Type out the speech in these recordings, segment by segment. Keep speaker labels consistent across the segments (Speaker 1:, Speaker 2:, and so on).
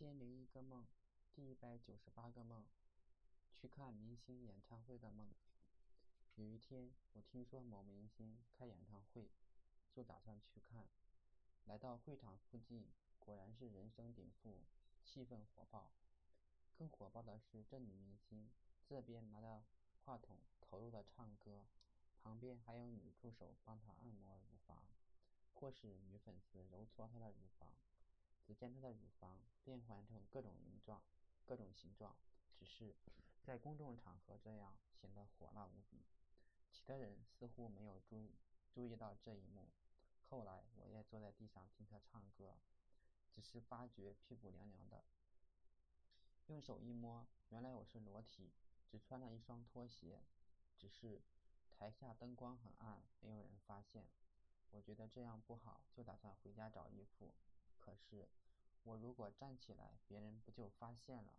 Speaker 1: 千零一个梦，第一百九十八个梦，去看明星演唱会的梦。有一天，我听说某明星开演唱会，就打算去看。来到会场附近，果然是人声鼎沸，气氛火爆。更火爆的是，这女明星这边拿着话筒投入的唱歌，旁边还有女助手帮她按摩乳房，或是女粉丝揉搓她的乳房。只见她的乳房变换成各种形状，各种形状，只是在公众场合这样显得火辣无比。其他人似乎没有注意注意到这一幕。后来我也坐在地上听她唱歌，只是发觉屁股凉凉的。用手一摸，原来我是裸体，只穿了一双拖鞋。只是台下灯光很暗，没有人发现。我觉得这样不好，就打算回家找衣服。可是，我如果站起来，别人不就发现了？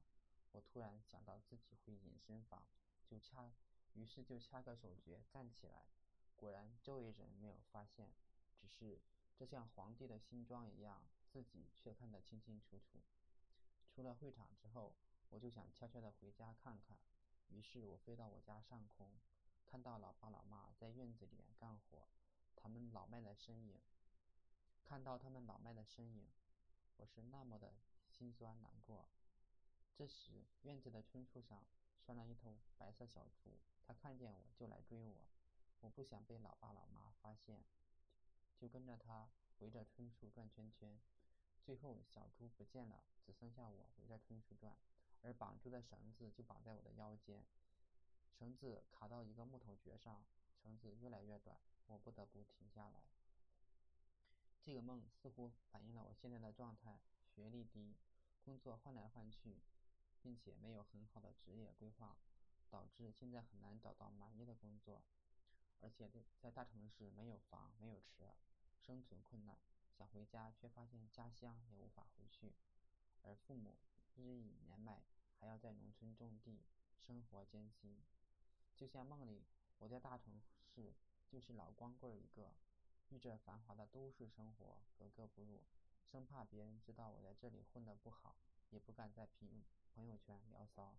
Speaker 1: 我突然想到自己会隐身法，就掐，于是就掐个手诀站起来。果然，周围人没有发现，只是这像皇帝的新装一样，自己却看得清清楚楚。出了会场之后，我就想悄悄地回家看看。于是我飞到我家上空，看到老爸老妈在院子里干活，他们老迈的身影。看到他们老迈的身影，我是那么的心酸难过。这时，院子的椿树上拴了一头白色小猪，它看见我就来追我。我不想被老爸老妈发现，就跟着它围着椿树转圈圈。最后，小猪不见了，只剩下我围着椿树转，而绑住的绳子就绑在我的腰间。绳子卡到一个木头橛上，绳子越来越短，我不得不停下来。这个梦似乎反映了我现在的状态：学历低，工作换来换去，并且没有很好的职业规划，导致现在很难找到满意的工作。而且在大城市没有房没有车，生存困难。想回家，却发现家乡也无法回去，而父母日益年迈，还要在农村种地，生活艰辛。就像梦里，我在大城市就是老光棍一个。与这繁华的都市生活格格不入，生怕别人知道我在这里混得不好，也不敢在朋朋友圈聊骚。